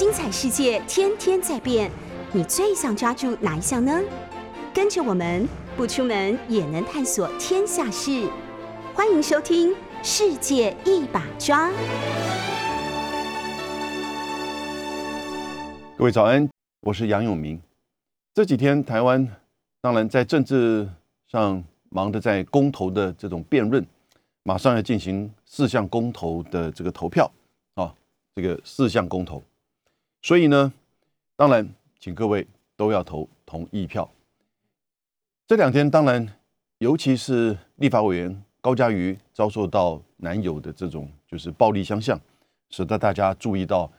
精彩世界天天在变，你最想抓住哪一项呢？跟着我们不出门也能探索天下事，欢迎收听《世界一把抓》。各位早安，我是杨永明。这几天台湾当然在政治上忙着在公投的这种辩论，马上要进行四项公投的这个投票啊，这个四项公投。所以呢，当然请各位都要投同意票。这两天当然，尤其是立法委员高嘉瑜遭受到男友的这种就是暴力相向，使得大家注意到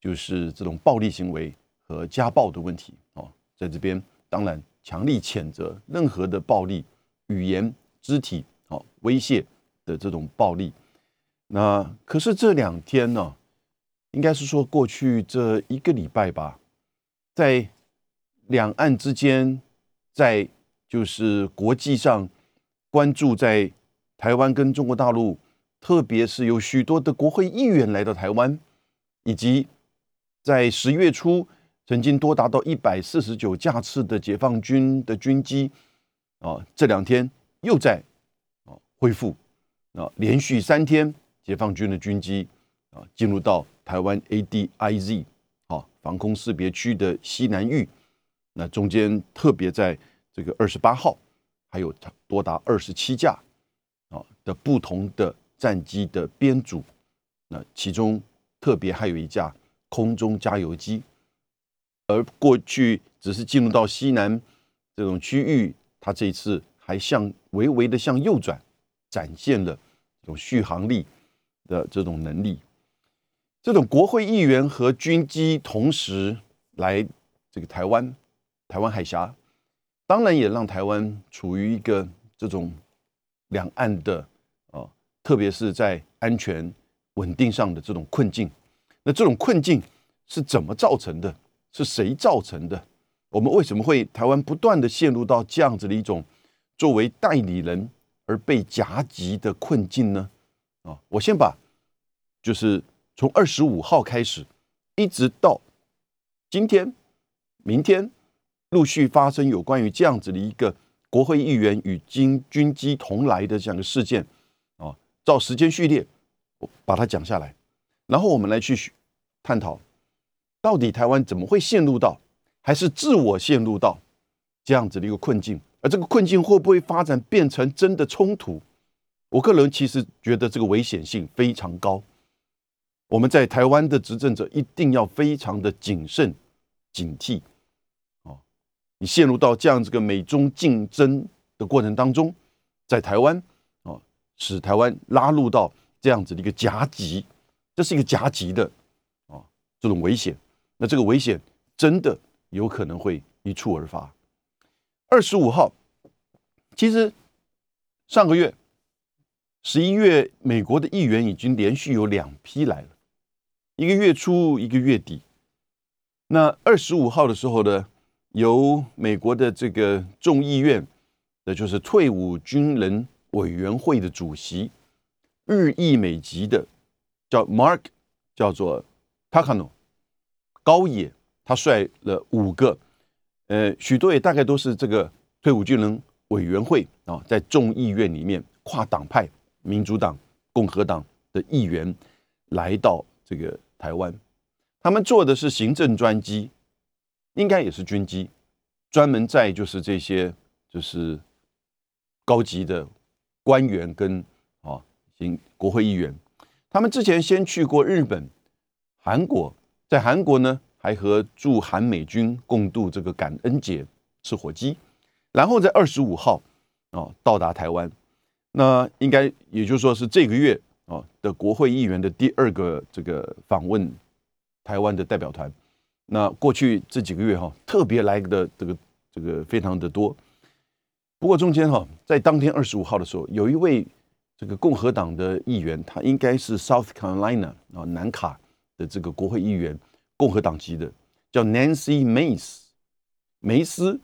就是这种暴力行为和家暴的问题哦，在这边当然强力谴责任何的暴力、语言、肢体、哦威胁的这种暴力。那可是这两天呢？应该是说，过去这一个礼拜吧，在两岸之间，在就是国际上关注在台湾跟中国大陆，特别是有许多的国会议员来到台湾，以及在十月初曾经多达到一百四十九架次的解放军的军机啊，这两天又在啊恢复啊，连续三天解放军的军机啊进入到。台湾 ADIZ 啊防空识别区的西南域，那中间特别在这个二十八号，还有多达二十七架啊的不同的战机的编组，那其中特别还有一架空中加油机，而过去只是进入到西南这种区域，它这一次还向微微的向右转，展现了有续航力的这种能力。这种国会议员和军机同时来这个台湾，台湾海峡，当然也让台湾处于一个这种两岸的啊，特别是在安全稳定上的这种困境。那这种困境是怎么造成的？是谁造成的？我们为什么会台湾不断的陷入到这样子的一种作为代理人而被夹击的困境呢？啊，我先把就是。从二十五号开始，一直到今天、明天，陆续发生有关于这样子的一个国会议员与军军机同来的这样的事件啊，照时间序列，我把它讲下来，然后我们来去探讨，到底台湾怎么会陷入到，还是自我陷入到这样子的一个困境？而这个困境会不会发展变成真的冲突？我个人其实觉得这个危险性非常高。我们在台湾的执政者一定要非常的谨慎、警惕，哦，你陷入到这样子个美中竞争的过程当中，在台湾，哦，使台湾拉入到这样子的一个夹击，这是一个夹击的，哦，这种危险，那这个危险真的有可能会一触而发。二十五号，其实上个月十一月，美国的议员已经连续有两批来了。一个月初，一个月底，那二十五号的时候呢，由美国的这个众议院，那就是退伍军人委员会的主席，日裔美籍的，叫 Mark，叫做 Takano 高野，他率了五个，呃，许多也大概都是这个退伍军人委员会啊，在众议院里面跨党派，民主党、共和党的议员来到这个。台湾，他们坐的是行政专机，应该也是军机，专门在就是这些就是高级的官员跟啊行国会议员，他们之前先去过日本、韩国，在韩国呢还和驻韩美军共度这个感恩节吃火鸡，然后在二十五号啊到达台湾，那应该也就说是这个月。哦的国会议员的第二个这个访问台湾的代表团，那过去这几个月哈特别来的这个这个非常的多，不过中间哈在当天二十五号的时候，有一位这个共和党的议员，他应该是 South Carolina 啊南卡的这个国会议员，共和党籍的，叫 Nancy Mace 梅斯，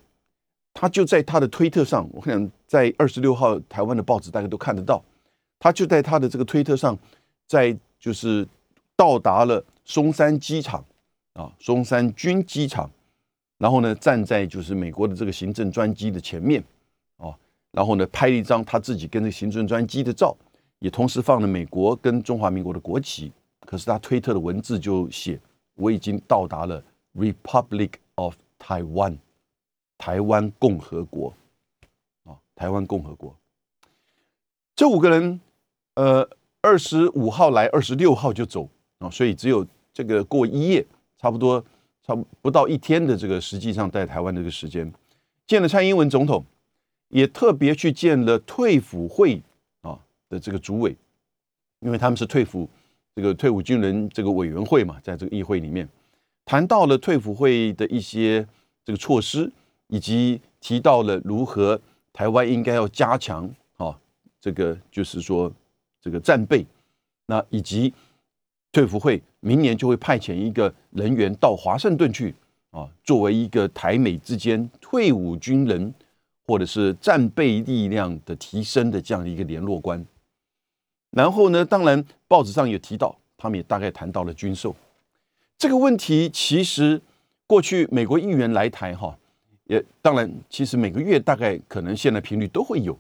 他就在他的推特上，我想在二十六号台湾的报纸大家都看得到。他就在他的这个推特上，在就是到达了松山机场啊松山军机场，然后呢站在就是美国的这个行政专机的前面，哦，然后呢拍了一张他自己跟这行政专机的照，也同时放了美国跟中华民国的国旗。可是他推特的文字就写：“我已经到达了 Republic of Taiwan，台湾共和国。”啊，台湾共和国。这五个人，呃，二十五号来，二十六号就走啊，所以只有这个过一夜，差不多差不不到一天的这个实际上在台湾的这个时间，见了蔡英文总统，也特别去见了退辅会啊的这个主委，因为他们是退辅这个退伍军人这个委员会嘛，在这个议会里面谈到了退辅会的一些这个措施，以及提到了如何台湾应该要加强啊。这个就是说，这个战备，那以及退服会明年就会派遣一个人员到华盛顿去啊，作为一个台美之间退伍军人或者是战备力量的提升的这样的一个联络官。然后呢，当然报纸上也提到，他们也大概谈到了军售这个问题。其实过去美国议员来台哈，也当然其实每个月大概可能现在频率都会有。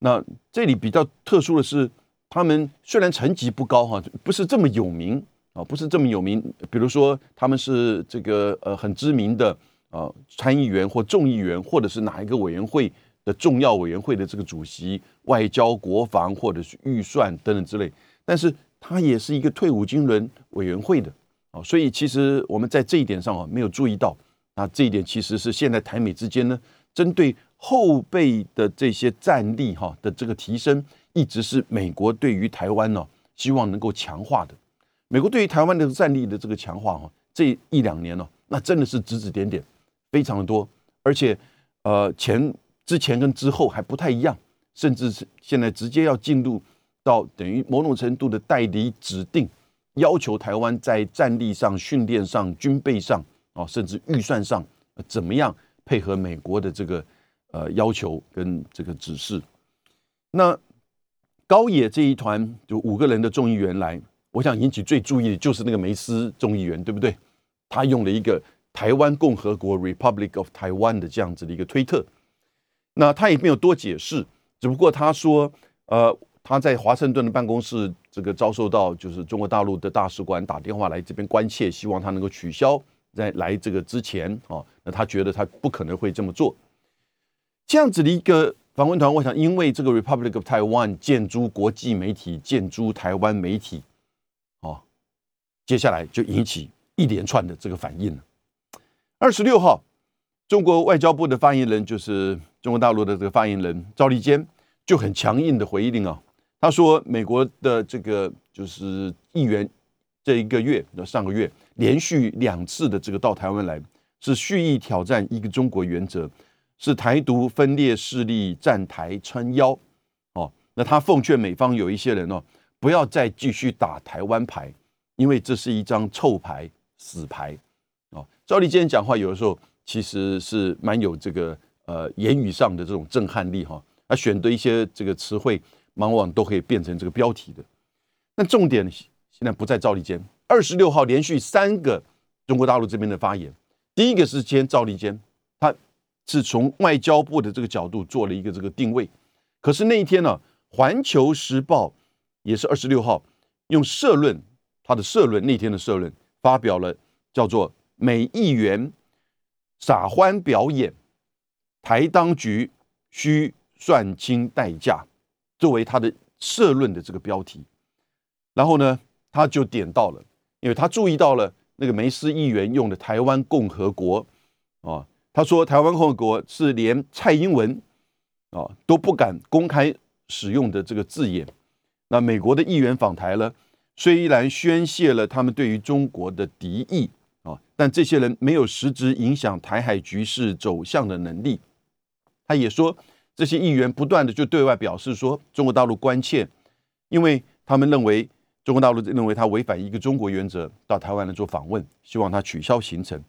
那这里比较特殊的是，他们虽然成绩不高哈，不是这么有名啊，不是这么有名。比如说，他们是这个呃很知名的啊参议员或众议员，或者是哪一个委员会的重要委员会的这个主席，外交、国防或者是预算等等之类。但是他也是一个退伍军人委员会的啊，所以其实我们在这一点上啊没有注意到。那这一点其实是现在台美之间呢，针对。后备的这些战力哈的这个提升，一直是美国对于台湾呢希望能够强化的。美国对于台湾的战力的这个强化哈，这一两年呢，那真的是指指点点，非常的多。而且呃前之前跟之后还不太一样，甚至是现在直接要进入到等于某种程度的代理指定，要求台湾在战力上、训练上、军备上啊，甚至预算上怎么样配合美国的这个。呃，要求跟这个指示，那高野这一团就五个人的众议员来，我想引起最注意的就是那个梅斯众议员，对不对？他用了一个台湾共和国 （Republic of Taiwan） 的这样子的一个推特，那他也没有多解释，只不过他说，呃，他在华盛顿的办公室这个遭受到就是中国大陆的大使馆打电话来这边关切，希望他能够取消在来这个之前啊，那他觉得他不可能会这么做。这样子的一个访问团，我想因为这个 Republic of Taiwan 建筑国际媒体、建筑台湾媒体，哦，接下来就引起一连串的这个反应了。二十六号，中国外交部的发言人，就是中国大陆的这个发言人赵立坚，就很强硬的回应啊，他说美国的这个就是议员这一个月上个月连续两次的这个到台湾来，是蓄意挑战一个中国原则。是台独分裂势力站台撑腰，哦，那他奉劝美方有一些人哦，不要再继续打台湾牌，因为这是一张臭牌、死牌，哦。赵立坚讲话有的时候其实是蛮有这个呃言语上的这种震撼力哈，他选的一些这个词汇，往往都可以变成这个标题的。那重点现在不在赵立坚，二十六号连续三个中国大陆这边的发言，第一个是先赵立坚。是从外交部的这个角度做了一个这个定位，可是那一天呢，《环球时报》也是二十六号用社论，他的社论那天的社论发表了，叫做“美议员撒欢表演，台当局需算清代价”作为他的社论的这个标题。然后呢，他就点到了，因为他注意到了那个梅斯议员用的“台湾共和国”啊。他说：“台湾共和国是连蔡英文啊都不敢公开使用的这个字眼。那美国的议员访台了，虽然宣泄了他们对于中国的敌意啊，但这些人没有实质影响台海局势走向的能力。他也说，这些议员不断的就对外表示说，中国大陆关切，因为他们认为中国大陆认为他违反一个中国原则，到台湾来做访问，希望他取消行程。”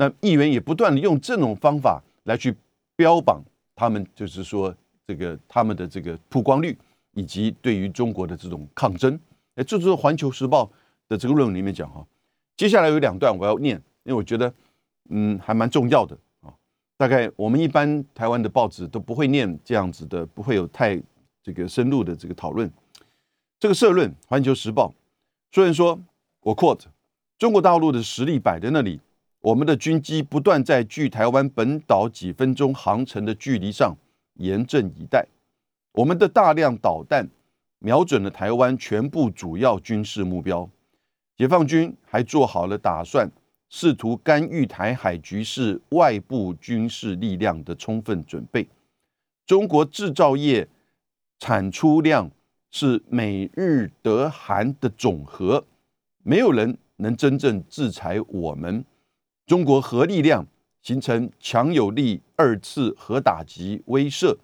那议员也不断的用这种方法来去标榜他们，就是说这个他们的这个曝光率以及对于中国的这种抗争。哎，这就是《环球时报》的这个论文里面讲哈，接下来有两段我要念，因为我觉得嗯还蛮重要的啊。大概我们一般台湾的报纸都不会念这样子的，不会有太这个深入的这个讨论。这个社论《环球时报》虽然说，我 quote 中国大陆的实力摆在那里，我们的军机不断在距台湾本岛几分钟航程的距离上严阵以待，我们的大量导弹瞄准了台湾全部主要军事目标。解放军还做好了打算，试图干预台海局势外部军事力量的充分准备。中国制造业产出量是美日德韩的总和，没有人能真正制裁我们。中国核力量形成强有力二次核打击威慑，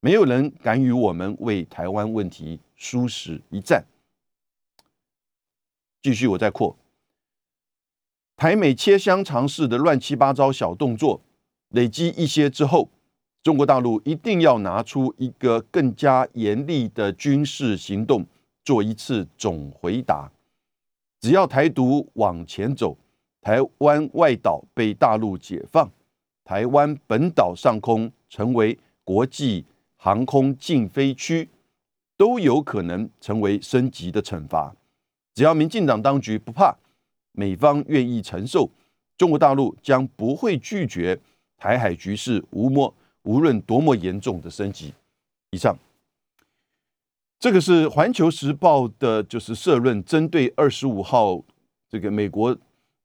没有人敢与我们为台湾问题殊死一战。继续，我再扩。台美切香肠式的乱七八糟小动作累积一些之后，中国大陆一定要拿出一个更加严厉的军事行动，做一次总回答。只要台独往前走，台湾外岛被大陆解放，台湾本岛上空成为国际航空禁飞区，都有可能成为升级的惩罚。只要民进党当局不怕，美方愿意承受，中国大陆将不会拒绝台海局势无莫无论多么严重的升级。以上，这个是《环球时报》的，就是社论，针对二十五号这个美国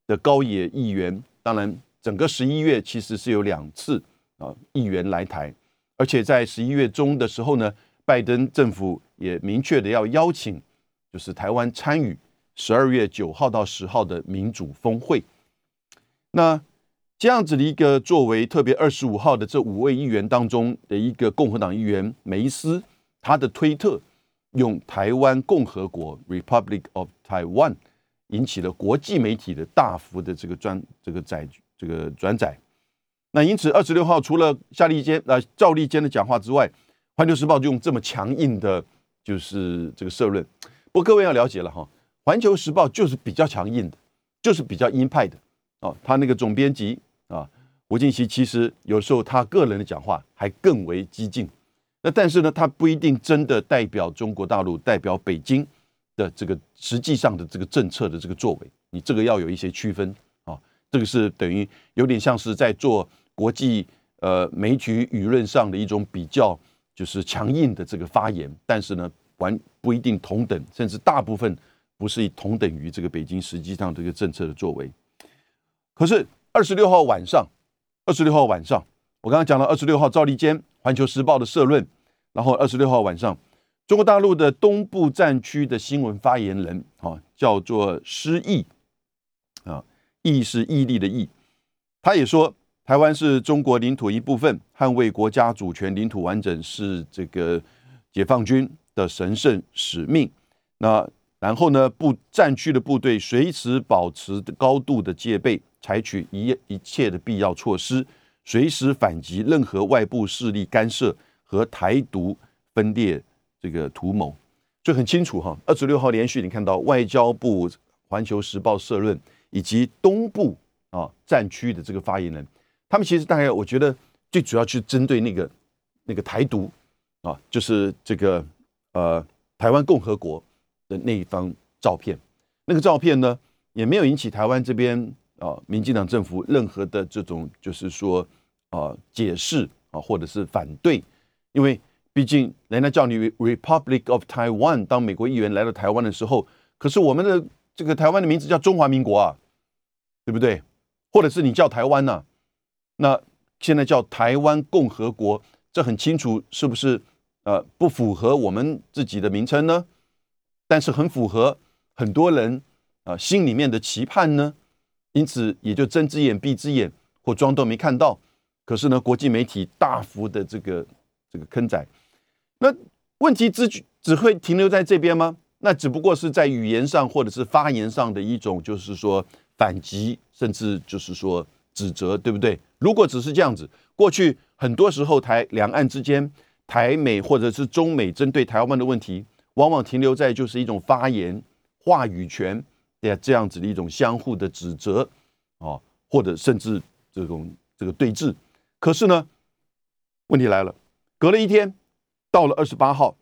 的高野议员。当然，整个十一月其实是有两次啊议员来台，而且在十一月中的时候呢，拜登政府也明确的要邀请。就是台湾参与十二月九号到十号的民主峰会，那这样子的一个作为，特别二十五号的这五位议员当中的一个共和党议员梅斯，他的推特用台湾共和国 （Republic of Taiwan） 引起了国际媒体的大幅的这个转这个载这个转载。那因此二十六号除了夏立坚呃赵立坚的讲话之外，《环球时报》就用这么强硬的，就是这个社论。不过各位要了解了哈，《环球时报》就是比较强硬的，就是比较鹰派的哦。他那个总编辑啊，吴敬熙，其实有时候他个人的讲话还更为激进。那但是呢，他不一定真的代表中国大陆、代表北京的这个实际上的这个政策的这个作为。你这个要有一些区分啊。这个是等于有点像是在做国际呃媒体舆论上的一种比较，就是强硬的这个发言。但是呢。完不一定同等，甚至大部分不是同等于这个北京实际上这个政策的作为。可是二十六号晚上，二十六号晚上，我刚刚讲了二十六号赵立坚《环球时报》的社论，然后二十六号晚上，中国大陆的东部战区的新闻发言人啊，叫做施毅啊，毅是毅力的毅，他也说台湾是中国领土一部分，捍卫国家主权、领土完整是这个解放军。的神圣使命，那然后呢？部战区的部队随时保持高度的戒备，采取一一切的必要措施，随时反击任何外部势力干涉和台独分裂这个图谋。就很清楚哈。二十六号连续你看到外交部、环球时报社论以及东部啊战区的这个发言人，他们其实大概我觉得最主要去针对那个那个台独啊，就是这个。呃，台湾共和国的那一张照片，那个照片呢，也没有引起台湾这边啊，民进党政府任何的这种就是说啊解释啊，或者是反对，因为毕竟人家叫你 Republic of Taiwan，当美国议员来到台湾的时候，可是我们的这个台湾的名字叫中华民国啊，对不对？或者是你叫台湾呐，那现在叫台湾共和国，这很清楚是不是？呃，不符合我们自己的名称呢，但是很符合很多人啊心里面的期盼呢，因此也就睁只眼闭只眼或装都没看到。可是呢，国际媒体大幅的这个这个坑仔，那问题只只会停留在这边吗？那只不过是在语言上或者是发言上的一种，就是说反击，甚至就是说指责，对不对？如果只是这样子，过去很多时候台两岸之间。台美或者是中美针对台湾的问题，往往停留在就是一种发言话语权的这样子的一种相互的指责啊，或者甚至这种这个对峙。可是呢，问题来了，隔了一天，到了二十八号，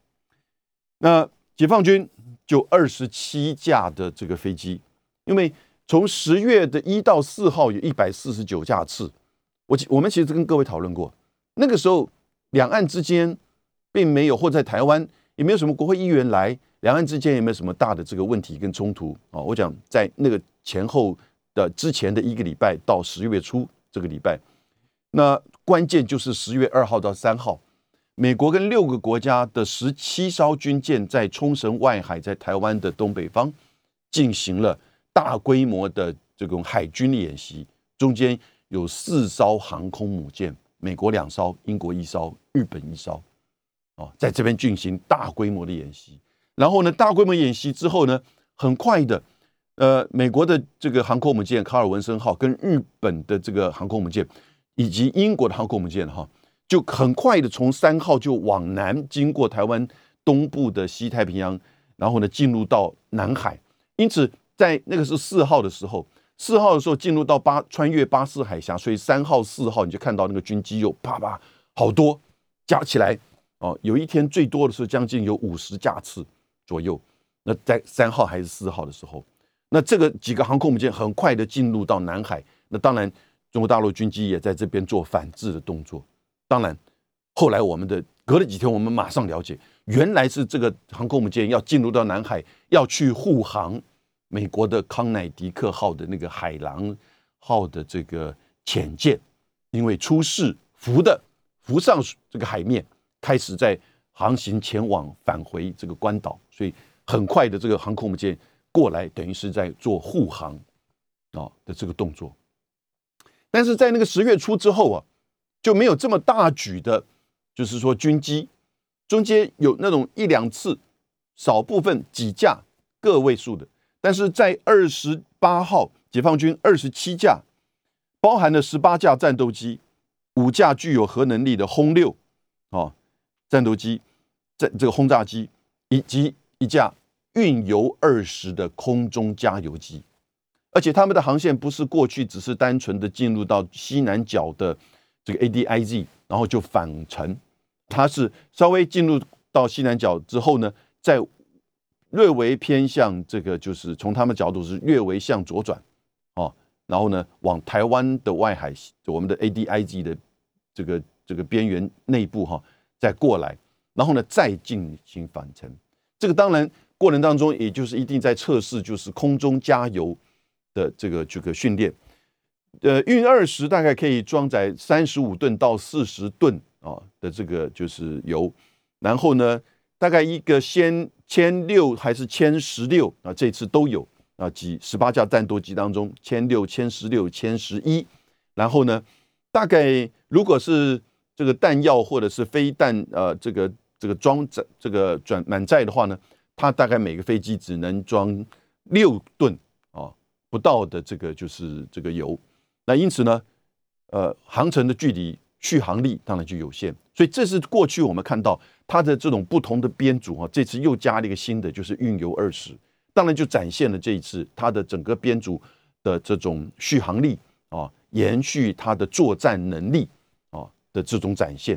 那解放军就二十七架的这个飞机，因为从十月的一到四号有一百四十九架次，我我们其实跟各位讨论过，那个时候两岸之间并没有或在台湾也没有什么国会议员来。两岸之间也没有什么大的这个问题跟冲突啊？我讲在那个前后的之前的一个礼拜到十月初这个礼拜，那关键就是十月二号到三号，美国跟六个国家的十七艘军舰在冲绳外海，在台湾的东北方进行了大规模的这种海军演习，中间有四艘航空母舰，美国两艘，英国一艘，日本一艘，哦，在这边进行大规模的演习。然后呢，大规模演习之后呢，很快的，呃，美国的这个航空母舰卡尔文森号跟日本的这个航空母舰，以及英国的航空母舰哈，就很快的从三号就往南经过台湾东部的西太平洋，然后呢进入到南海。因此，在那个是四号的时候，四号的时候进入到巴穿越巴士海峡，所以三号、四号你就看到那个军机又啪啪好多加起来哦，有一天最多的时候将近有五十架次。左右，那在三号还是四号的时候，那这个几个航空母舰很快的进入到南海，那当然中国大陆军机也在这边做反制的动作。当然，后来我们的隔了几天，我们马上了解，原来是这个航空母舰要进入到南海，要去护航美国的康乃狄克号的那个海狼号的这个潜舰，因为出事浮的浮上这个海面，开始在。航行前往返回这个关岛，所以很快的这个航空母舰过来，等于是在做护航啊的这个动作。但是在那个十月初之后啊，就没有这么大举的，就是说军机中间有那种一两次，少部分几架个位数的，但是在二十八号，解放军二十七架，包含了十八架战斗机，五架具有核能力的轰六啊。战斗机、在这个轰炸机以及一架运油二十的空中加油机，而且他们的航线不是过去只是单纯的进入到西南角的这个 ADIZ，然后就返程，它是稍微进入到西南角之后呢，在略微偏向这个，就是从他们角度是略微向左转，哦，然后呢往台湾的外海，我们的 ADIZ 的这个这个边缘内部哈。再过来，然后呢，再进行返程。这个当然过程当中，也就是一定在测试，就是空中加油的这个这个训练。呃，运二十大概可以装载三十五吨到四十吨啊的这个就是油。然后呢，大概一个先千六还是千十六啊？这次都有啊，几十八架战斗机当中，千六、千十六、千十一。然后呢，大概如果是这个弹药或者是飞弹，呃，这个这个装载这个转满载的话呢，它大概每个飞机只能装六吨啊不到的这个就是这个油。那因此呢，呃，航程的距离续航力当然就有限。所以这是过去我们看到它的这种不同的编组啊，这次又加了一个新的，就是运油二十，当然就展现了这一次它的整个编组的这种续航力啊，延续它的作战能力啊。的这种展现，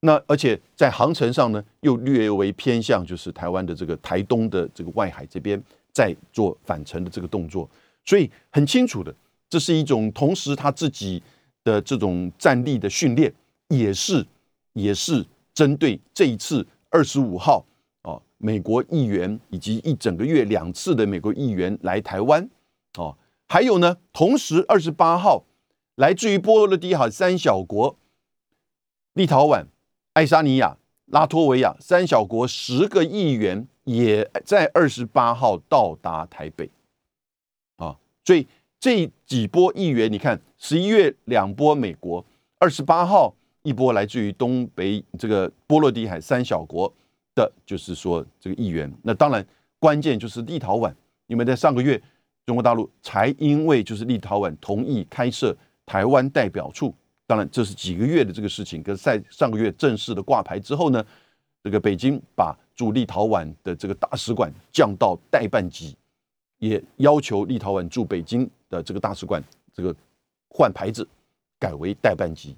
那而且在航程上呢，又略微偏向就是台湾的这个台东的这个外海这边在做返程的这个动作，所以很清楚的，这是一种同时他自己的这种战力的训练，也是也是针对这一次二十五号啊，美国议员以及一整个月两次的美国议员来台湾哦，还有呢，同时二十八号来自于波罗的海三小国。立陶宛、爱沙尼亚、拉脱维亚三小国十个议员也在二十八号到达台北，啊，所以这几波议员，你看十一月两波美国，二十八号一波来自于东北这个波罗的海三小国的，就是说这个议员。那当然关键就是立陶宛，因为在上个月中国大陆才因为就是立陶宛同意开设台湾代表处。当然，这是几个月的这个事情。可是，在上个月正式的挂牌之后呢，这个北京把驻立陶宛的这个大使馆降到代办级，也要求立陶宛驻北京的这个大使馆这个换牌子，改为代办机。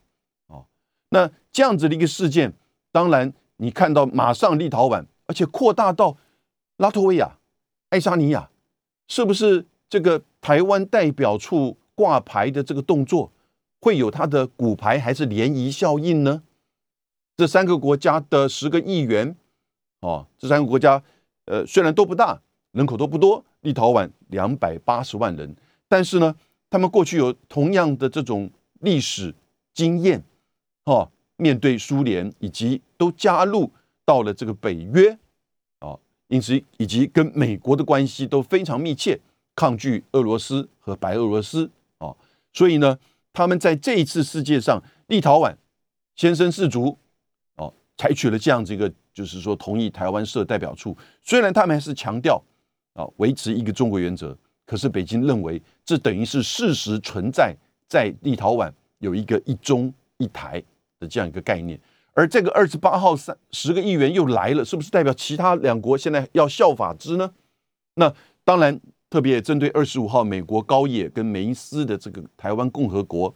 哦，那这样子的一个事件，当然你看到马上立陶宛，而且扩大到拉脱维亚、爱沙尼亚，是不是这个台湾代表处挂牌的这个动作，会有它的骨牌还是涟漪效应呢？这三个国家的十个议员，哦，这三个国家，呃，虽然都不大，人口都不多，立陶宛两百八十万人，但是呢，他们过去有同样的这种历史经验，哦，面对苏联以及都加入到了这个北约，啊，因此以及跟美国的关系都非常密切，抗拒俄罗斯和白俄罗斯，啊，所以呢，他们在这一次世界上，立陶宛先声士卒。采取了这样子一个，就是说同意台湾设代表处。虽然他们还是强调啊维持一个中国原则，可是北京认为这等于是事实存在在立陶宛有一个一中一台的这样一个概念。而这个二十八号三十个议员又来了，是不是代表其他两国现在要效法之呢？那当然，特别针对二十五号美国高野跟梅斯的这个台湾共和国。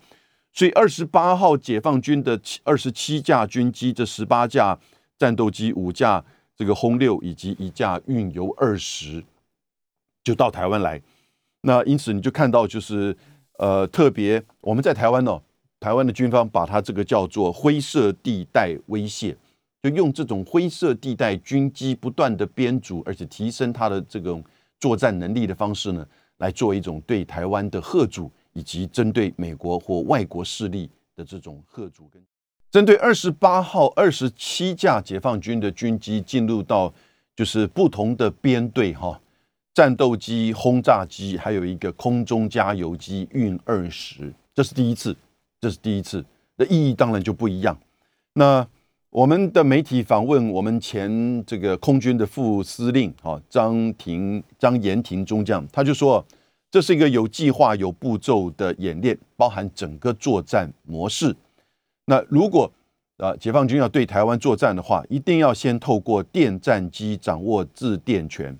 所以二十八号解放军的七二十七架军机，这十八架战斗机、五架这个轰六以及一架运油二十，就到台湾来。那因此你就看到，就是呃，特别我们在台湾呢，台湾的军方把它这个叫做灰色地带威胁，就用这种灰色地带军机不断的编组，而且提升它的这种作战能力的方式呢，来做一种对台湾的贺阻。以及针对美国或外国势力的这种贺阻，跟针对二十八号二十七架解放军的军机进入到就是不同的编队哈，战斗机、轰炸机，还有一个空中加油机运二十，这是第一次，这是第一次，那意义当然就不一样。那我们的媒体访问我们前这个空军的副司令啊张廷张延廷中将，他就说。这是一个有计划、有步骤的演练，包含整个作战模式。那如果啊，解放军要对台湾作战的话，一定要先透过电战机掌握制电权。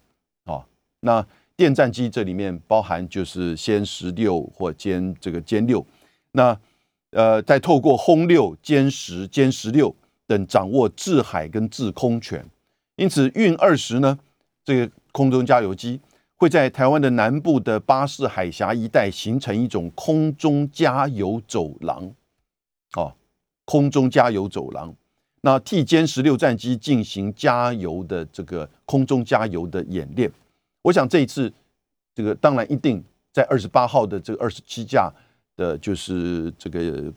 那电战机这里面包含就是歼十六或歼这个歼六，那呃，再透过轰六、歼十、歼十六等掌握制海跟制空权。因此，运二十呢，这个空中加油机。会在台湾的南部的巴士海峡一带形成一种空中加油走廊，哦，空中加油走廊，那替歼十六战机进行加油的这个空中加油的演练。我想这一次，这个当然一定在二十八号的这个二十七架的，就是这个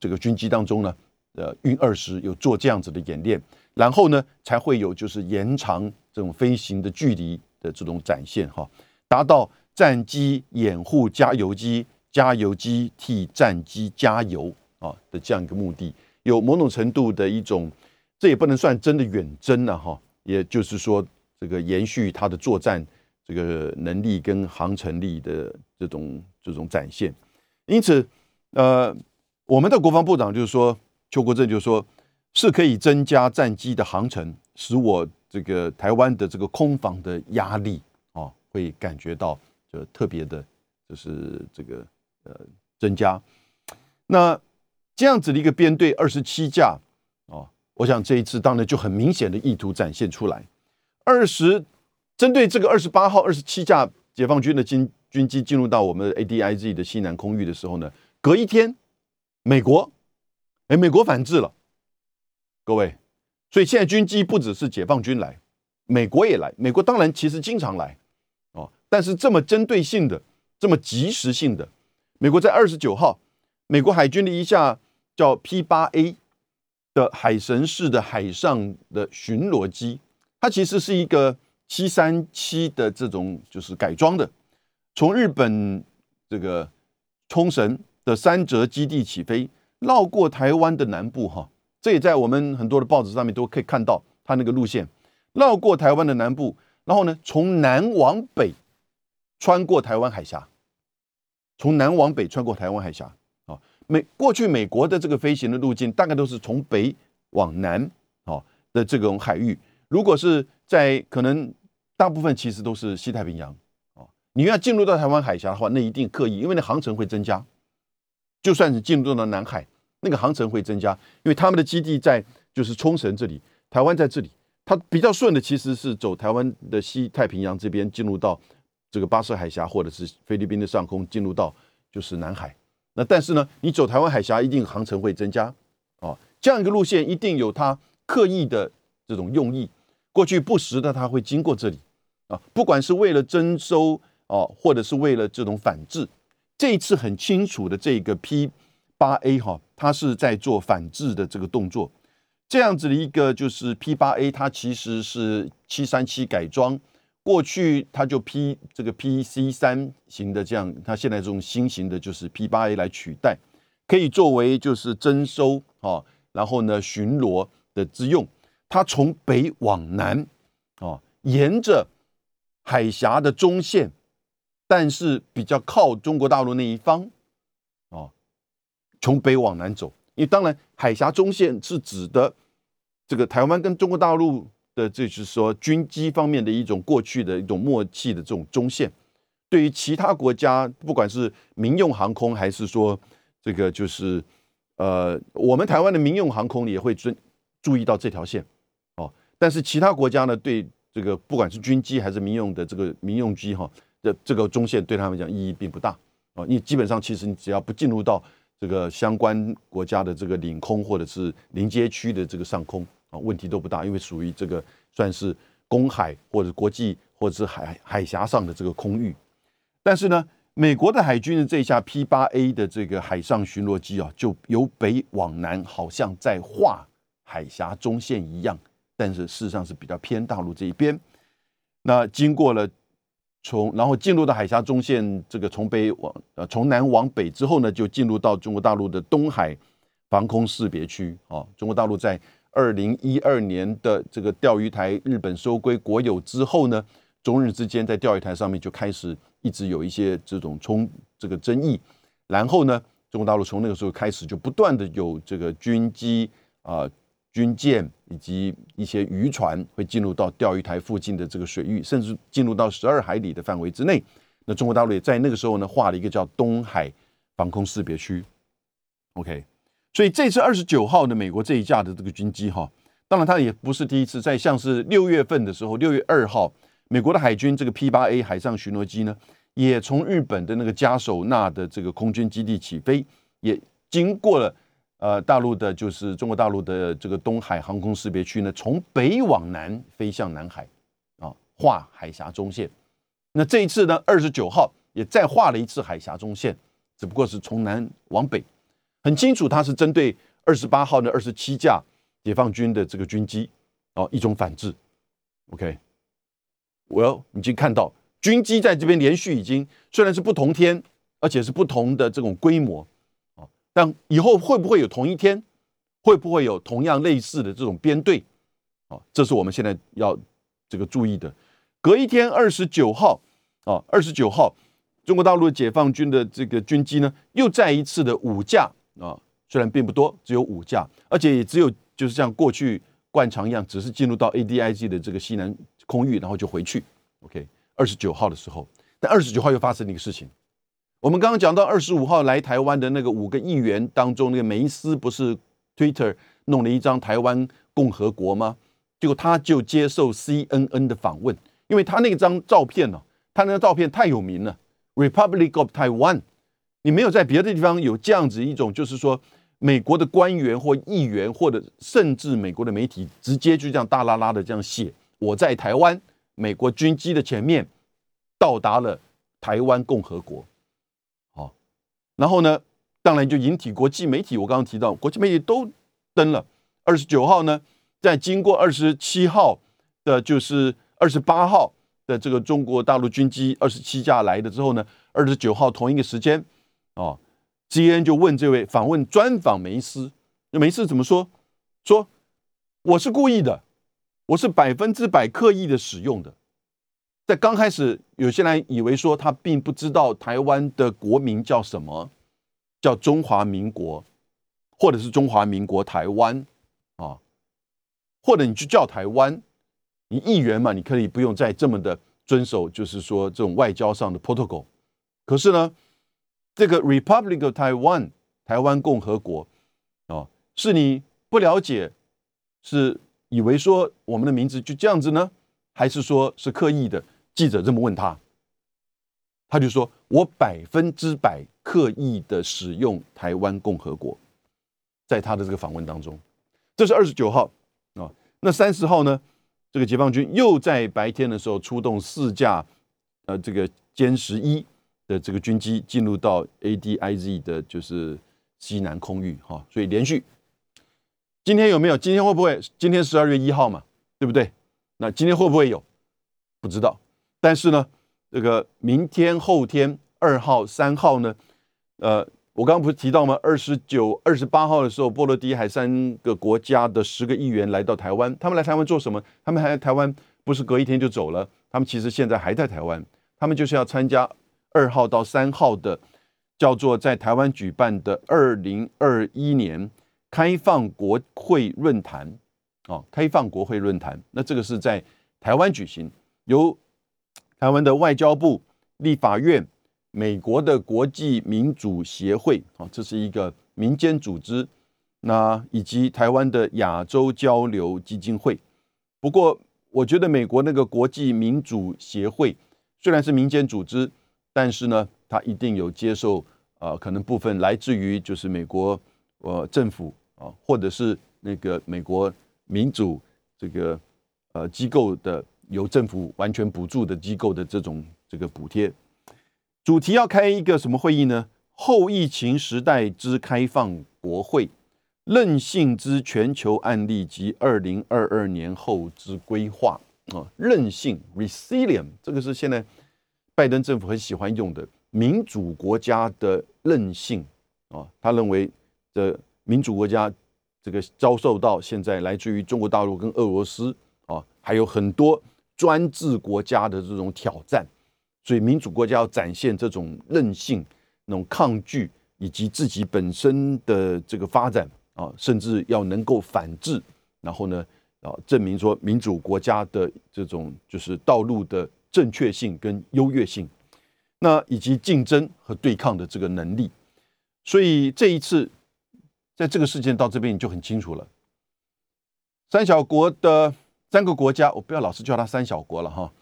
这个军机当中呢，呃，运二十有做这样子的演练，然后呢，才会有就是延长这种飞行的距离。的这种展现哈，达到战机掩护加油机、加油机替战机加油啊的这样一个目的，有某种程度的一种，这也不能算真的远征了哈，也就是说这个延续它的作战这个能力跟航程力的这种这种展现。因此，呃，我们的国防部长就是说，邱国正就说，是可以增加战机的航程，使我。这个台湾的这个空防的压力啊，会感觉到就特别的，就是这个呃增加。那这样子的一个编队二十七架啊，我想这一次当然就很明显的意图展现出来。二十针对这个二十八号二十七架解放军的军军机进入到我们 A D I Z 的西南空域的时候呢，隔一天，美国哎，美国反制了，各位。所以现在军机不只是解放军来，美国也来。美国当然其实经常来，哦，但是这么针对性的、这么及时性的，美国在二十九号，美国海军的一架叫 P 八 A 的海神式的海上的巡逻机，它其实是一个七三七的这种就是改装的，从日本这个冲绳的三泽基地起飞，绕过台湾的南部，哈。这也在我们很多的报纸上面都可以看到，它那个路线绕过台湾的南部，然后呢，从南往北穿过台湾海峡，从南往北穿过台湾海峡啊。美过去美国的这个飞行的路径大概都是从北往南啊的这种海域，如果是在可能大部分其实都是西太平洋啊。你要进入到台湾海峡的话，那一定刻意，因为那航程会增加。就算是进入到南海，那个航程会增加，因为他们的基地在就是冲绳这里，台湾在这里，它比较顺的其实是走台湾的西太平洋这边进入到这个巴士海峡或者是菲律宾的上空进入到就是南海。那但是呢，你走台湾海峡一定航程会增加，哦，这样一个路线一定有它刻意的这种用意。过去不时的它会经过这里，啊，不管是为了征收哦，或者是为了这种反制。这一次很清楚的，这个 P 八 A 哈，它是在做反制的这个动作。这样子的一个就是 P 八 A，它其实是七三七改装，过去它就 P 这个 PC 三型的这样，它现在这种新型的就是 P 八 A 来取代，可以作为就是征收啊，然后呢巡逻的之用。它从北往南啊，沿着海峡的中线。但是比较靠中国大陆那一方，哦，从北往南走，因为当然海峡中线是指的这个台湾跟中国大陆的，就是说军机方面的一种过去的一种默契的这种中线。对于其他国家，不管是民用航空还是说这个就是呃，我们台湾的民用航空也会尊注意到这条线哦。但是其他国家呢，对这个不管是军机还是民用的这个民用机哈。这这个中线对他们讲意义并不大啊，你基本上其实你只要不进入到这个相关国家的这个领空或者是临街区的这个上空啊，问题都不大，因为属于这个算是公海或者国际或者是海海峡上的这个空域。但是呢，美国的海军的这一架 P 八 A 的这个海上巡逻机啊，就由北往南，好像在画海峡中线一样，但是事实上是比较偏大陆这一边。那经过了。从然后进入到海峡中线，这个从北往呃从南往北之后呢，就进入到中国大陆的东海防空识别区啊。中国大陆在二零一二年的这个钓鱼台日本收归国有之后呢，中日之间在钓鱼台上面就开始一直有一些这种冲这个争议。然后呢，中国大陆从那个时候开始就不断的有这个军机啊。军舰以及一些渔船会进入到钓鱼台附近的这个水域，甚至进入到十二海里的范围之内。那中国大陆也在那个时候呢，画了一个叫东海防空识别区。OK，所以这次二十九号的美国这一架的这个军机哈，当然它也不是第一次，在像是六月份的时候，六月二号，美国的海军这个 P 八 A 海上巡逻机呢，也从日本的那个加手纳的这个空军基地起飞，也经过了。呃，大陆的就是中国大陆的这个东海航空识别区呢，从北往南飞向南海，啊，画海峡中线。那这一次呢，二十九号也再画了一次海峡中线，只不过是从南往北，很清楚它是针对二十八号的二十七架解放军的这个军机，哦，一种反制。OK，我已经看到军机在这边连续已经虽然是不同天，而且是不同的这种规模。但以后会不会有同一天，会不会有同样类似的这种编队？啊，这是我们现在要这个注意的。隔一天，二十九号，啊，二十九号，中国大陆的解放军的这个军机呢，又再一次的五架啊，虽然并不多，只有五架，而且也只有就是像过去惯常一样，只是进入到 ADIZ 的这个西南空域，然后就回去。OK，二十九号的时候，但二十九号又发生了一个事情。我们刚刚讲到二十五号来台湾的那个五个议员当中，那个梅斯不是 Twitter 弄了一张台湾共和国吗？结果他就接受 CNN 的访问，因为他那张照片呢，他那张照片太有名了，Republic of Taiwan。你没有在别的地方有这样子一种，就是说美国的官员或议员，或者甚至美国的媒体，直接就这样大拉拉的这样写：我在台湾，美国军机的前面到达了台湾共和国。然后呢，当然就引起国际媒体，我刚刚提到国际媒体都登了。二十九号呢，在经过二十七号的，就是二十八号的这个中国大陆军机二十七架来的之后呢，二十九号同一个时间，哦，G N 就问这位访问专访梅斯，那梅斯怎么说？说我是故意的，我是百分之百刻意的使用的。在刚开始，有些人以为说他并不知道台湾的国名叫什么，叫中华民国，或者是中华民国台湾啊，或者你去叫台湾，你议员嘛，你可以不用再这么的遵守，就是说这种外交上的 protocol。可是呢，这个 Republic of Taiwan 台湾共和国哦，是你不了解，是以为说我们的名字就这样子呢，还是说是刻意的？记者这么问他，他就说：“我百分之百刻意的使用台湾共和国。”在他的这个访问当中，这是二十九号啊。那三十号呢？这个解放军又在白天的时候出动四架呃这个歼十一的这个军机进入到 ADIZ 的，就是西南空域哈。所以连续今天有没有？今天会不会？今天十二月一号嘛，对不对？那今天会不会有？不知道。但是呢，这个明天、后天二号、三号呢，呃，我刚刚不是提到吗？二十九、二十八号的时候，波罗的海三个国家的十个议员来到台湾，他们来台湾做什么？他们还来台湾不是隔一天就走了？他们其实现在还在台湾，他们就是要参加二号到三号的叫做在台湾举办的二零二一年开放国会论坛哦，开放国会论坛。那这个是在台湾举行，由台湾的外交部、立法院、美国的国际民主协会，啊，这是一个民间组织，那以及台湾的亚洲交流基金会。不过，我觉得美国那个国际民主协会虽然是民间组织，但是呢，它一定有接受呃，可能部分来自于就是美国呃政府啊，或者是那个美国民主这个呃机构的。由政府完全补助的机构的这种这个补贴，主题要开一个什么会议呢？后疫情时代之开放国会，韧性之全球案例及二零二二年后之规划啊，韧性 （resilient） 这个是现在拜登政府很喜欢用的民主国家的韧性啊，他认为的民主国家这个遭受到现在来自于中国大陆跟俄罗斯啊，还有很多。专制国家的这种挑战，所以民主国家要展现这种韧性、那种抗拒，以及自己本身的这个发展啊，甚至要能够反制，然后呢，啊，证明说民主国家的这种就是道路的正确性跟优越性，那以及竞争和对抗的这个能力。所以这一次在这个事件到这边你就很清楚了，三小国的。三个国家，我不要老是叫它三小国了哈。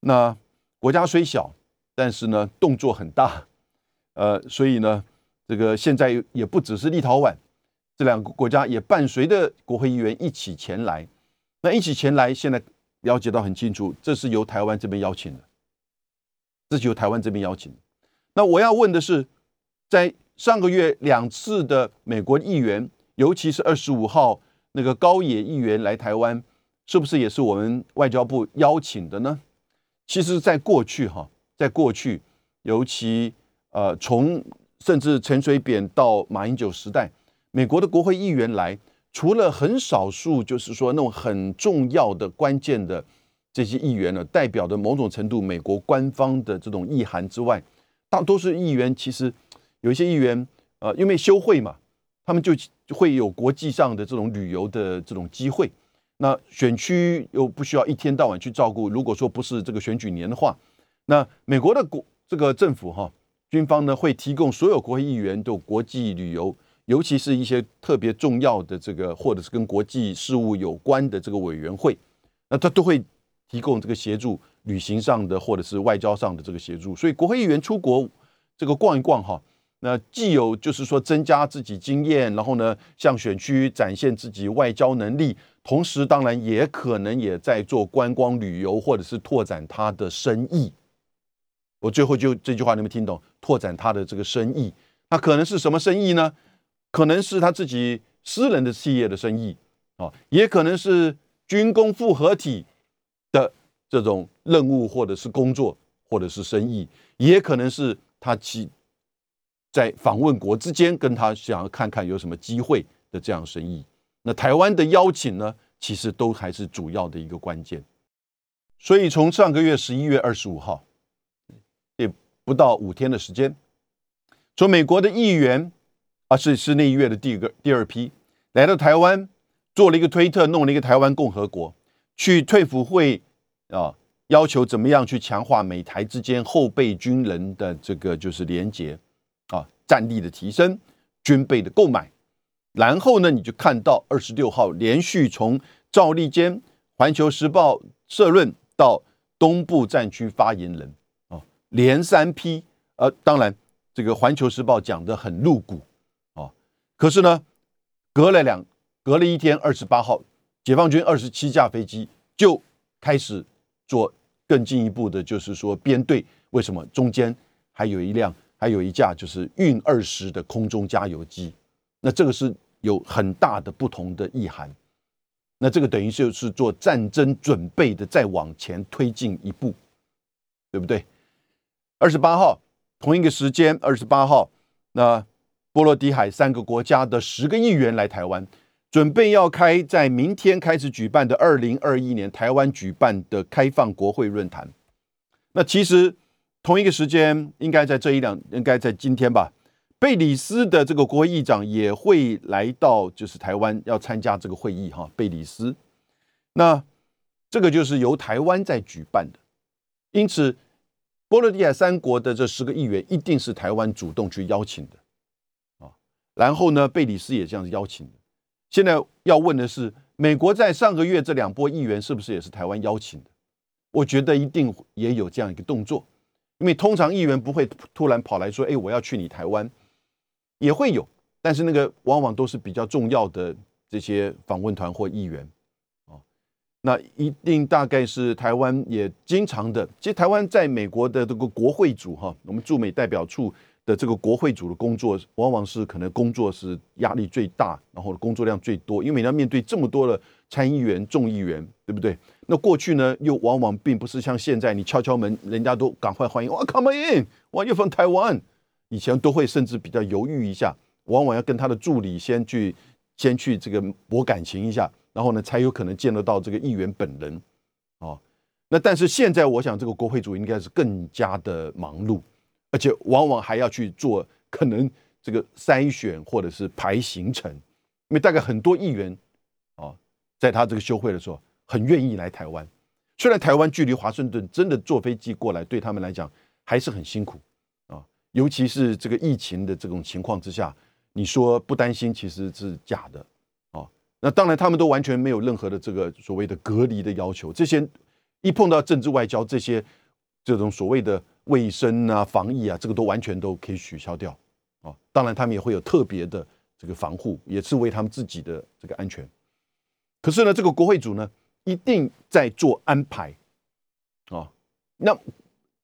那国家虽小，但是呢动作很大，呃，所以呢，这个现在也不只是立陶宛这两个国家，也伴随着国会议员一起前来。那一起前来，现在了解到很清楚，这是由台湾这边邀请的，这是由台湾这边邀请。那我要问的是，在上个月两次的美国议员，尤其是二十五号那个高野议员来台湾。是不是也是我们外交部邀请的呢？其实，在过去哈，在过去，尤其呃，从甚至陈水扁到马英九时代，美国的国会议员来，除了很少数，就是说那种很重要的、关键的这些议员呢，代表的某种程度美国官方的这种意涵之外，大多数议员其实有一些议员，呃，因为休会嘛，他们就会有国际上的这种旅游的这种机会。那选区又不需要一天到晚去照顾。如果说不是这个选举年的话，那美国的国这个政府哈，军方呢会提供所有国会议员的国际旅游，尤其是一些特别重要的这个或者是跟国际事务有关的这个委员会，那他都会提供这个协助旅行上的或者是外交上的这个协助。所以国会议员出国这个逛一逛哈。那既有就是说增加自己经验，然后呢向选区展现自己外交能力，同时当然也可能也在做观光旅游或者是拓展他的生意。我最后就这句话你们听懂？拓展他的这个生意，那可能是什么生意呢？可能是他自己私人的企业的生意啊，也可能是军工复合体的这种任务或者是工作或者是生意，也可能是他其。在访问国之间，跟他想要看看有什么机会的这样生意，那台湾的邀请呢，其实都还是主要的一个关键。所以从上个月十一月二十五号，也不到五天的时间，从美国的议员，啊是是那一月的第一个第二批来到台湾，做了一个推特，弄了一个台湾共和国，去退辅会啊要求怎么样去强化美台之间后备军人的这个就是连结啊，战力的提升，军备的购买。然后呢，你就看到二十六号连续从赵立坚、环球时报社论到东部战区发言人啊，连三批。呃，当然这个环球时报讲的很露骨啊，可是呢，隔了两隔了一天，二十八号，解放军二十七架飞机就开始做更进一步的，就是说编队。为什么？中间还有一辆，还有一架就是运二十的空中加油机。那这个是。有很大的不同的意涵，那这个等于就是做战争准备的，再往前推进一步，对不对？二十八号同一个时间，二十八号，那波罗的海三个国家的十个议员来台湾，准备要开在明天开始举办的二零二一年台湾举办的开放国会论坛。那其实同一个时间，应该在这一两，应该在今天吧。贝里斯的这个国会议长也会来到，就是台湾要参加这个会议哈。贝里斯，那这个就是由台湾在举办的，因此波罗的海三国的这十个议员一定是台湾主动去邀请的啊。然后呢，贝里斯也这样子邀请的。现在要问的是，美国在上个月这两波议员是不是也是台湾邀请的？我觉得一定也有这样一个动作，因为通常议员不会突然跑来说：“哎，我要去你台湾。”也会有，但是那个往往都是比较重要的这些访问团或议员，哦，那一定大概是台湾也经常的。其实台湾在美国的这个国会组哈，我们驻美代表处的这个国会组的工作，往往是可能工作是压力最大，然后工作量最多，因为你要面对这么多的参议员、众议员，对不对？那过去呢，又往往并不是像现在，你敲敲门，人家都赶快欢迎，哇，come in，哇，you from Taiwan。以前都会甚至比较犹豫一下，往往要跟他的助理先去先去这个博感情一下，然后呢才有可能见得到这个议员本人。哦，那但是现在我想这个国会主应该是更加的忙碌，而且往往还要去做可能这个筛选或者是排行程，因为大概很多议员啊，在他这个休会的时候很愿意来台湾，虽然台湾距离华盛顿真的坐飞机过来对他们来讲还是很辛苦。尤其是这个疫情的这种情况之下，你说不担心其实是假的哦。那当然，他们都完全没有任何的这个所谓的隔离的要求。这些一碰到政治外交，这些这种所谓的卫生啊、防疫啊，这个都完全都可以取消掉啊。当然，他们也会有特别的这个防护，也是为他们自己的这个安全。可是呢，这个国会组呢，一定在做安排啊。那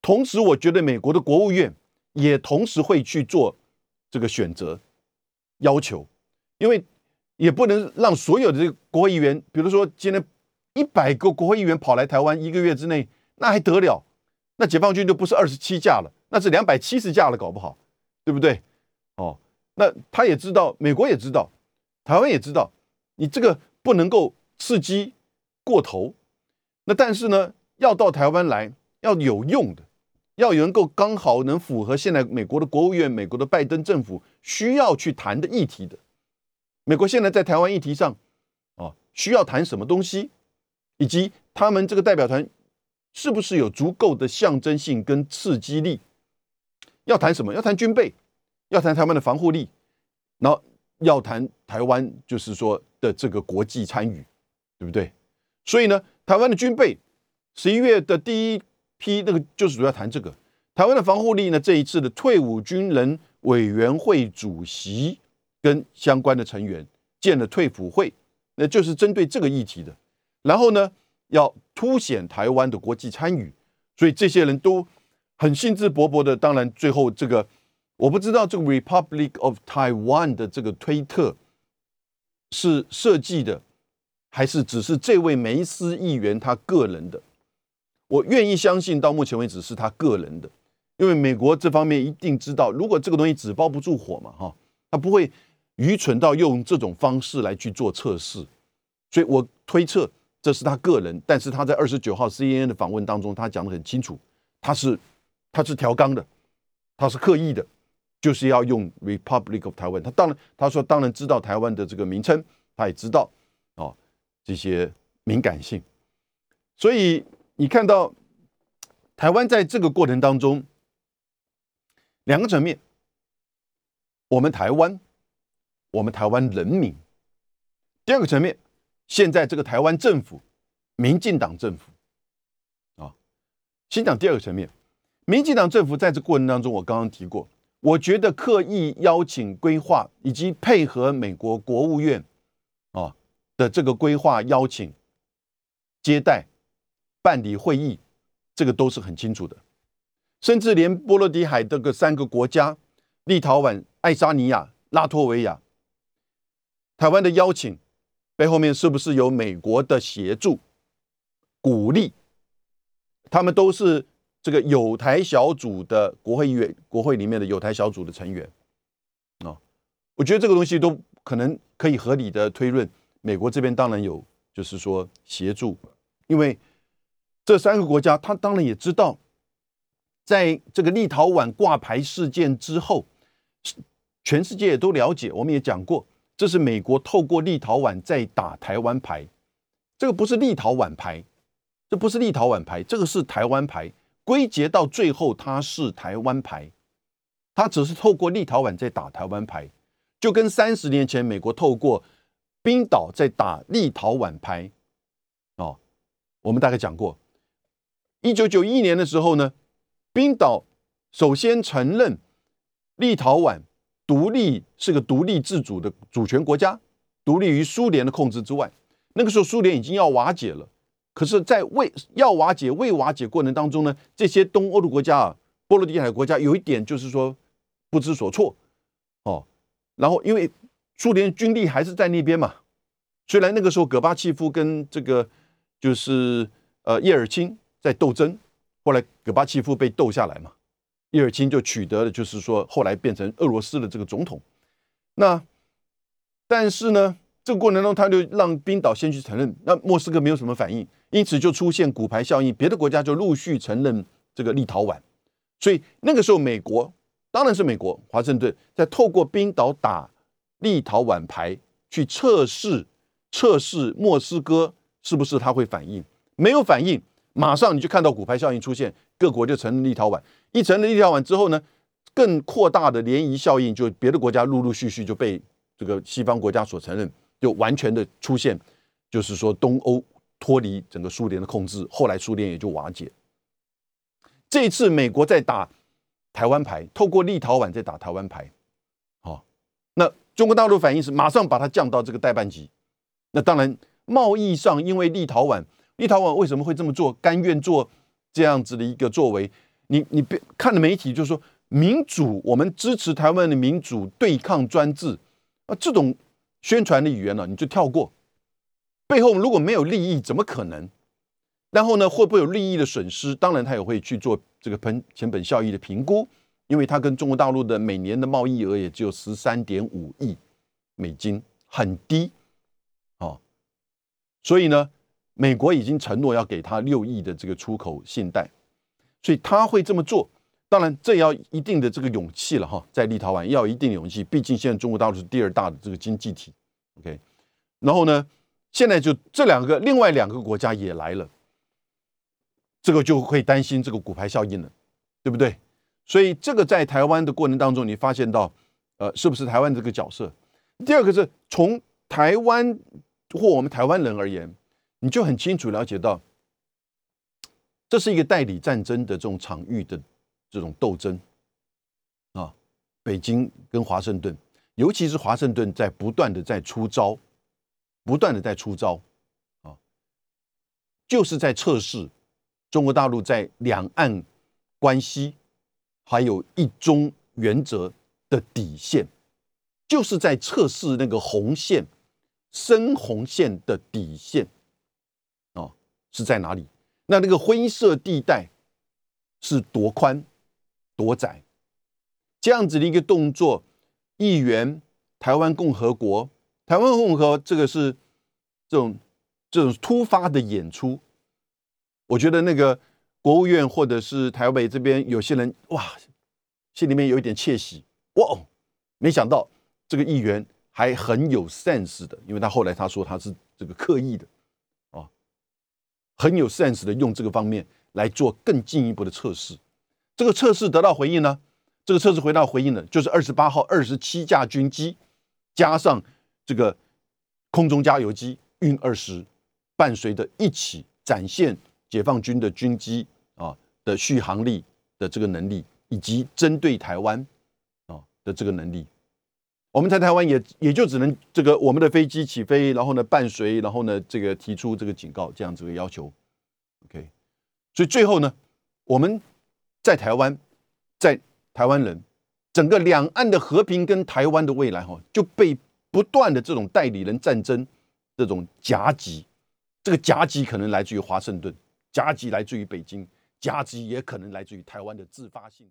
同时，我觉得美国的国务院。也同时会去做这个选择要求，因为也不能让所有的这个国会议员，比如说今天一百个国会议员跑来台湾一个月之内，那还得了？那解放军就不是二十七架了，那是两百七十架了，搞不好，对不对？哦，那他也知道，美国也知道，台湾也知道，你这个不能够刺激过头。那但是呢，要到台湾来要有用的。要能够刚好能符合现在美国的国务院、美国的拜登政府需要去谈的议题的，美国现在在台湾议题上，啊，需要谈什么东西，以及他们这个代表团是不是有足够的象征性跟刺激力？要谈什么？要谈军备，要谈台湾的防护力，然后要谈台湾就是说的这个国际参与，对不对？所以呢，台湾的军备，十一月的第一。批那个就是主要谈这个台湾的防护力呢。这一次的退伍军人委员会主席跟相关的成员建了退辅会，那就是针对这个议题的。然后呢，要凸显台湾的国际参与，所以这些人都很兴致勃勃的。当然，最后这个我不知道这个 Republic of Taiwan 的这个推特是设计的，还是只是这位梅斯议员他个人的。我愿意相信，到目前为止是他个人的，因为美国这方面一定知道，如果这个东西纸包不住火嘛，哈，他不会愚蠢到用这种方式来去做测试，所以我推测这是他个人。但是他在二十九号 CNN 的访问当中，他讲的很清楚，他是他是调纲的，他是刻意的，就是要用 Republic of Taiwan。他当然他说当然知道台湾的这个名称，他也知道哦这些敏感性，所以。你看到台湾在这个过程当中，两个层面，我们台湾，我们台湾人民；第二个层面，现在这个台湾政府，民进党政府，啊，先讲第二个层面，民进党政府在这过程当中，我刚刚提过，我觉得刻意邀请规划以及配合美国国务院啊的这个规划邀请、接待、办理会议，这个都是很清楚的。甚至连波罗的海这个三个国家——立陶宛、爱沙尼亚、拉脱维亚，台湾的邀请背后面是不是有美国的协助、鼓励？他们都是这个有台小组的国会议员，国会里面的有台小组的成员啊。我觉得这个东西都可能可以合理的推论，美国这边当然有，就是说协助，因为这三个国家他当然也知道。在这个立陶宛挂牌事件之后，全世界也都了解。我们也讲过，这是美国透过立陶宛在打台湾牌。这个不是立陶宛牌，这不是立陶宛牌，这个是台湾牌。归结到最后，它是台湾牌。它只是透过立陶宛在打台湾牌，就跟三十年前美国透过冰岛在打立陶宛牌。哦，我们大概讲过，一九九一年的时候呢。冰岛首先承认立陶宛独立是个独立自主的主权国家，独立于苏联的控制之外。那个时候苏联已经要瓦解了，可是，在未要瓦解、未瓦解过程当中呢，这些东欧的国家啊，波罗的海国家有一点就是说不知所措哦。然后因为苏联军力还是在那边嘛，虽然那个时候戈巴契夫跟这个就是呃叶尔钦在斗争。后来戈巴契夫被斗下来嘛，叶尔钦就取得了，就是说后来变成俄罗斯的这个总统。那但是呢，这个过程中他就让冰岛先去承认，那莫斯科没有什么反应，因此就出现骨牌效应，别的国家就陆续承认这个立陶宛。所以那个时候，美国当然是美国华盛顿在透过冰岛打立陶宛牌去测试测试莫斯科是不是他会反应，没有反应。马上你就看到骨牌效应出现，各国就承认立陶宛。一承认立陶宛之后呢，更扩大的涟漪效应，就别的国家陆陆续续就被这个西方国家所承认，就完全的出现，就是说东欧脱离整个苏联的控制，后来苏联也就瓦解。这一次美国在打台湾牌，透过立陶宛在打台湾牌，好，那中国大陆反应是马上把它降到这个代办级。那当然贸易上，因为立陶宛。立陶宛为什么会这么做？甘愿做这样子的一个作为？你你别看的媒体就说民主，我们支持台湾的民主，对抗专制啊，这种宣传的语言呢，你就跳过。背后如果没有利益，怎么可能？然后呢，会不会有利益的损失？当然，他也会去做这个喷成本效益的评估，因为他跟中国大陆的每年的贸易额也只有十三点五亿美金，很低哦。所以呢。美国已经承诺要给他六亿的这个出口信贷，所以他会这么做。当然，这要一定的这个勇气了哈，在立陶宛要一定勇气，毕竟现在中国大陆是第二大的这个经济体。OK，然后呢，现在就这两个另外两个国家也来了，这个就会担心这个骨牌效应了，对不对？所以这个在台湾的过程当中，你发现到，呃，是不是台湾这个角色？第二个是从台湾或我们台湾人而言。你就很清楚了解到，这是一个代理战争的这种场域的这种斗争啊，北京跟华盛顿，尤其是华盛顿在不断的在出招，不断的在出招啊，就是在测试中国大陆在两岸关系还有一中原则的底线，就是在测试那个红线深红线的底线。是在哪里？那那个灰色地带是多宽、多窄？这样子的一个动作，议员、台湾共和国、台湾共和这个是这种这种突发的演出。我觉得那个国务院或者是台北这边有些人哇，心里面有一点窃喜哇哦，没想到这个议员还很有 sense 的，因为他后来他说他是这个刻意的。很有 sense 的用这个方面来做更进一步的测试。这个测试得到回应呢？这个测试回到回应的，就是二十八号二十七架军机加上这个空中加油机运二十，伴随着一起展现解放军的军机啊的续航力的这个能力，以及针对台湾啊的这个能力。我们在台湾也也就只能这个我们的飞机起飞，然后呢伴随，然后呢这个提出这个警告这样子的要求，OK。所以最后呢，我们在台湾，在台湾人整个两岸的和平跟台湾的未来哈，就被不断的这种代理人战争这种夹击，这个夹击可能来自于华盛顿，夹击来自于北京，夹击也可能来自于台湾的自发性。